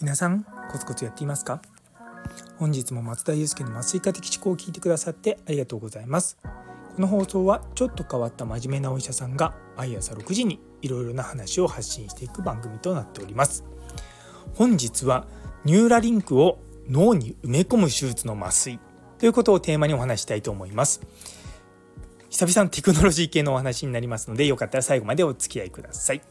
皆さんコツコツやっていますか？本日も松田祐介の麻酔科的思考を聞いてくださってありがとうございます。この放送はちょっと変わった真面目なお医者さんが毎朝6時にいろいろな話を発信していく番組となっております。本日はニューラリンクを脳に埋め込む手術の麻酔ということをテーマにお話したいと思います。久々のテクノロジー系のお話になりますのでよかったら最後までお付き合いください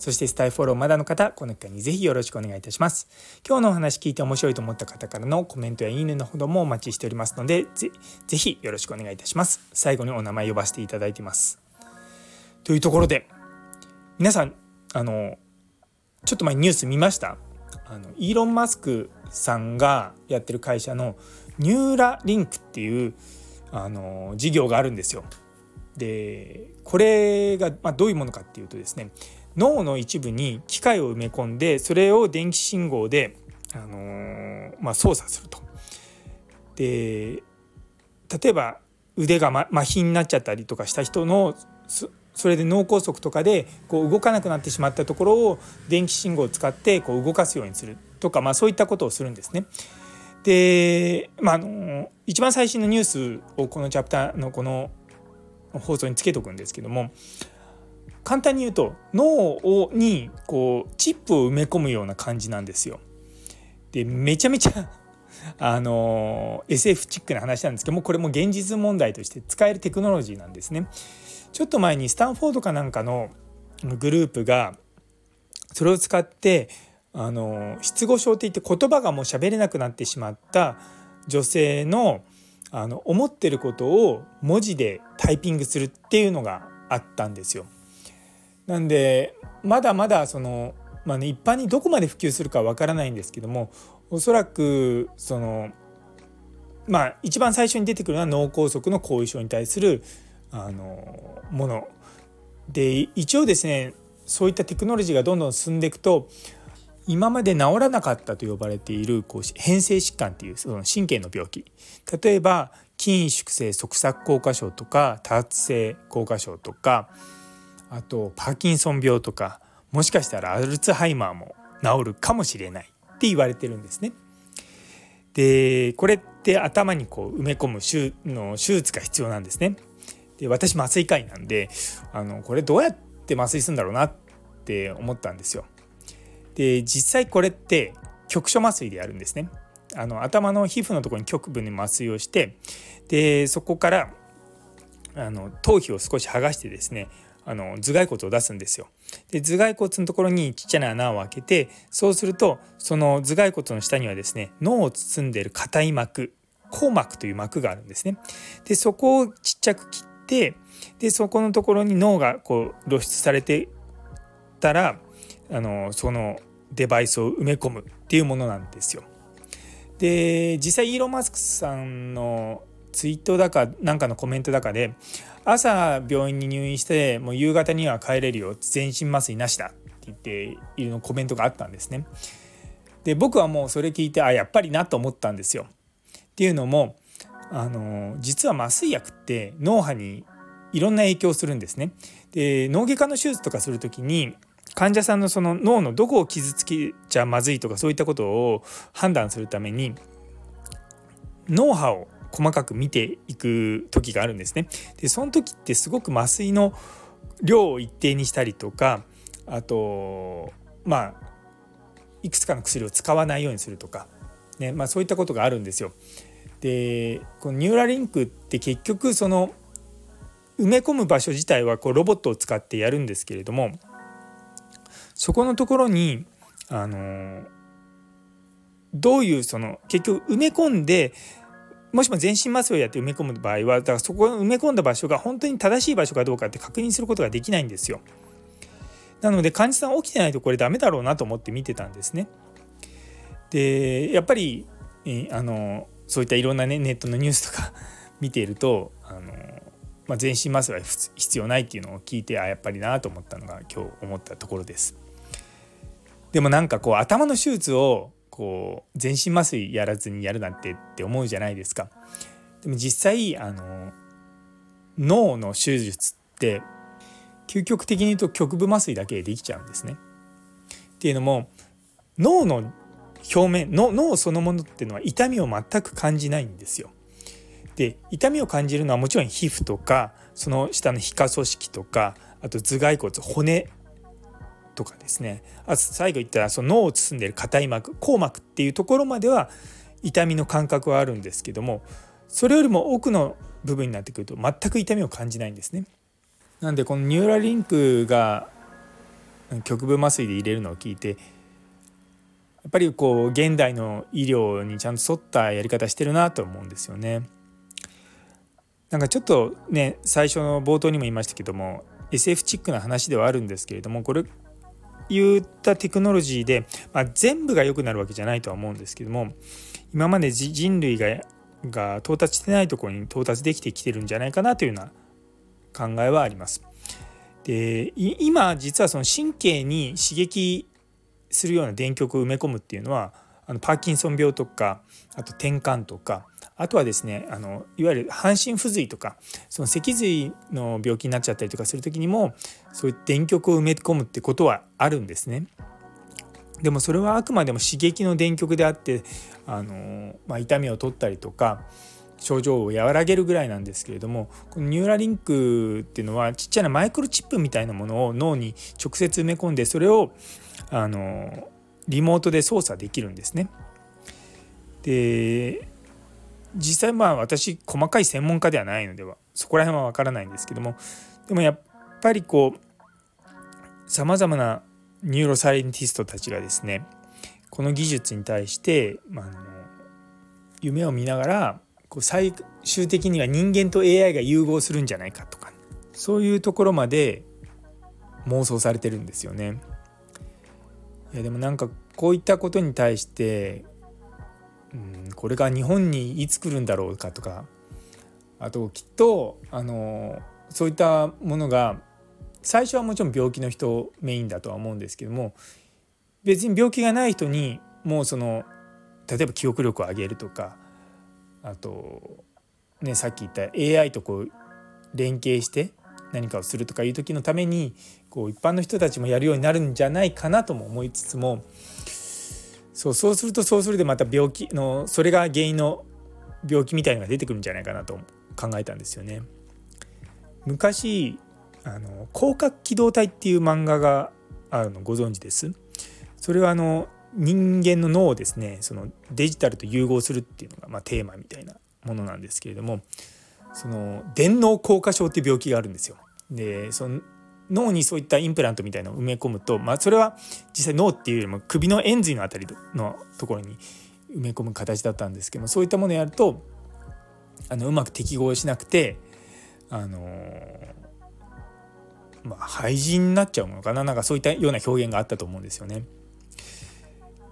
そしてスタイフォローまだの方、この機会にぜひよろしくお願いいたします。今日のお話聞いて面白いと思った方からのコメントやいいねのほどもお待ちしておりますので、ぜぜひよろしくお願いいたします。最後にお名前呼ばせていただいています。というところで、皆さん、あの、ちょっと前ニュース見ました？あのイーロン・マスクさんがやってる会社のニューラリンクっていうあの事業があるんですよ。でこれが、ま、どういうものかっていうとですね脳の一部に機械を埋め込んでそれを電気信号で、あのー、まあ、操作すると。で例えば腕が、ま、麻痺になっちゃったりとかした人のそれで脳梗塞とかでこう動かなくなってしまったところを電気信号を使ってこう動かすようにするとか、まあ、そういったことをするんですね。で、まあ、あの一番最新のニュースをこのチャプターのこの放送につけとくんですけども簡単に言うと脳をにこうチップを埋め込むような感じなんですよ。でめちゃめちゃ あの SF チックな話なんですけどもこれも現実問題として使えるテクノロジーなんですね。ちょっと前にスタンフォードかなんかのグループがそれを使ってあの失語症っていって言葉がもう喋れなくなってしまった女性のあの思ってることを文字でタイピングするっていうのがあったんですよ。なんでまだまだその、まあね、一般にどこまで普及するかわからないんですけどもおそらくそのまあ一番最初に出てくるのは脳梗塞の後遺症に対するあのもので一応ですねそういったテクノロジーがどんどん進んでいくと今まで治らなかったと呼ばれているこう変性疾患っていうその神経の病気例えば筋萎縮性側索硬化症とか多発性硬化症とかあとパーキンソン病とかもしかしたらアルツハイマーも治るかもしれないって言われてるんですね。でこれって頭にこう埋め込む手の手術が必要なんですね。で私麻酔科医なんであのこれどうやって麻酔するんだろうなって思ったんですよ。で実際これって局所麻酔でやるんですね。あの頭の皮膚のところに局部に麻酔をしてでそこからあの頭皮を少し剥がしてですねあの頭蓋骨を出すんですよ。で頭蓋骨のところにちっちゃな穴を開けてそうするとその頭蓋骨の下にはですね脳を包んでいる硬い膜硬膜という膜があるんですね。でそこをちっちゃく切ってでそこのところに脳がこう露出されてたらあのそのデバイスを埋め込むっていうものなんですよ。で実際イーロン・マスクさんのツイートだかなんかのコメントだかで朝病院に入院してもう夕方には帰れるよ全身麻酔なしだって言っているのコメントがあったんですね。で僕はもうそれ聞いてあやっぱりなと思ったんですよ。っていうのもあの実は麻酔薬って脳波にいろんな影響をするんですね。で脳外科の手術とかする時に患者さんのその脳のどこを傷つけちゃまずいとかそういったことを判断するために脳波を細かく見ていく時があるんですね。でその時ってすごく麻酔の量を一定にしたりとかあとまあいくつかの薬を使わないようにするとか、ねまあ、そういったことがあるんですよ。でこのニューラリンクって結局その埋め込む場所自体はこうロボットを使ってやるんですけれどもそこのところにあのどういうその結局埋め込んでもしも全身麻酔をやって埋め込む場合はだからそこを埋め込んだ場所が本当に正しい場所かどうかって確認することができないんですよ。なので患者さん起きてないとこれダメだろうなと思って見てたんですね。でやっぱりあのそういったいろんな、ね、ネットのニュースとか 見ているとあの、まあ、全身麻酔は必要ないっていうのを聞いてあやっぱりなと思ったのが今日思ったところです。でもなんかこう頭の手術をこう全身麻酔やらずにやるなんてって思うじゃないですか。でも実際あの脳の手術って究極的に言うと局部麻酔だけでできちゃうんですね。っていうのも脳の表面の脳そのものっていうのは痛みを全く感じないんですよ。で痛みを感じるのはもちろん皮膚とかその下の皮下組織とかあと頭蓋骨骨とかですねあと最後言ったらその脳を包んでいる硬い膜硬膜っていうところまでは痛みの感覚はあるんですけどもそれよりも奥の部分になってくると全く痛みを感じないんですね。なんでこのニューラリンクが局部麻酔で入れるのを聞いてやっぱりこう現代の医療にちゃんと沿ったやり方してるなと思うんですよね。なんかちょっとね最初の冒頭にも言いましたけども SF チックな話ではあるんですけれどもこれ言ったテクノロジーで、まあ、全部が良くなるわけじゃないとは思うんですけども今まで人類がが到達してないところに到達できてきてるんじゃないかなというような考えはあります。で今実はその神経に刺激するような電極を埋め込むっていうのはあのパーキンソン病とかあと転換とかあとはですねあのいわゆる半身不随とかその脊髄の病気になっちゃったりとかする時にもそういう電極を埋め込むってことはあるんですね。でもそれはあくまでも刺激の電極であってあの、まあ、痛みを取ったりとか症状を和らげるぐらいなんですけれどもこのニューラリンクっていうのはちっちゃなマイクロチップみたいなものを脳に直接埋め込んでそれをあのリモートで操作できるんですね。で実際まあ私細かい専門家ではないのではそこら辺は分からないんですけどもでもやっぱりこうさまざまなneuroscientist たちがですねこの技術に対して、まあ、の夢を見ながらこう最終的には人間と AI が融合するんじゃないかとかそういうところまで妄想されてるんですよね。いやでもなんかこういったことに対してうんこれが日本にいつ来るんだろうかとか。あときっとあのそういったものが最初はもちろん病気の人メインだとは思うんですけども別に病気がない人にもうその例えば記憶力を上げるとかあとねさっき言った AI とこう連携して何かをするとかいう時のためにこう一般の人たちもやるようになるんじゃないかなとも思いつつもそうそうするとそうするでまた病気のそれが原因の病気みたいのが出てくるんじゃないかなと考えたんですよね。昔あの広角機動隊っていう漫画があるのご存知です？それはあの人間の脳をですねそのデジタルと融合するっていうのが、まあ、テーマみたいなものなんですけれどもその電脳硬化症っていう病気があるんですよ。でその脳にそういったインプラントみたいなのを埋め込むと、まあ、それは実際脳っていうよりも首の円髄のあたりのところに埋め込む形だったんですけどもそういったものをやるとあのうまく適合しなくてあのまあ、廃人になっちゃうのかな？なんかそういったような表現があったと思うんですよね。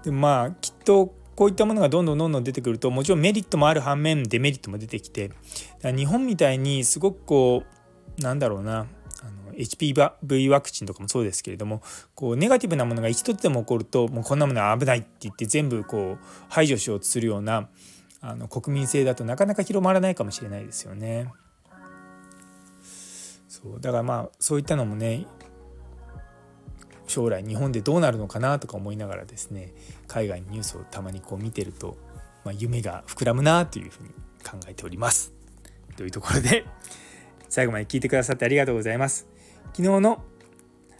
でまあきっとこういったものがどんどんどんどん出てくるともちろんメリットもある反面デメリットも出てきて日本みたいにすごくこうなんだろうな HPV ワクチンとかもそうですけれどもこうネガティブなものが一つでも起こるともうこんなものは危ないって言って全部こう排除しようとするようなあの国民性だとなかなか広まらないかもしれないですよね。そうだからまあそういったのもね将来日本でどうなるのかなとか思いながらですね海外のニュースをたまにこう見てると、まあ、夢が膨らむなというふうに考えております。というところで最後まで聞いてくださってありがとうございます。昨日の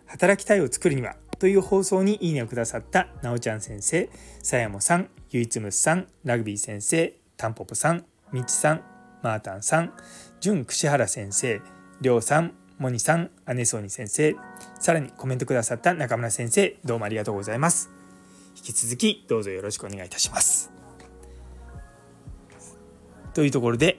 働きたいを作るにはという放送にいいねをくださったなおちゃん先生、さやもさん、ゆいつむさん、ラグビー先生、たんぽぽさん、みちさん、マータンさん、じゅんくしはら先生、りょうさん、もにさん、姉そうに先生、さらにコメントくださった中村先生、どうもありがとうございます。引き続きどうぞよろしくお願いいたします。というところで、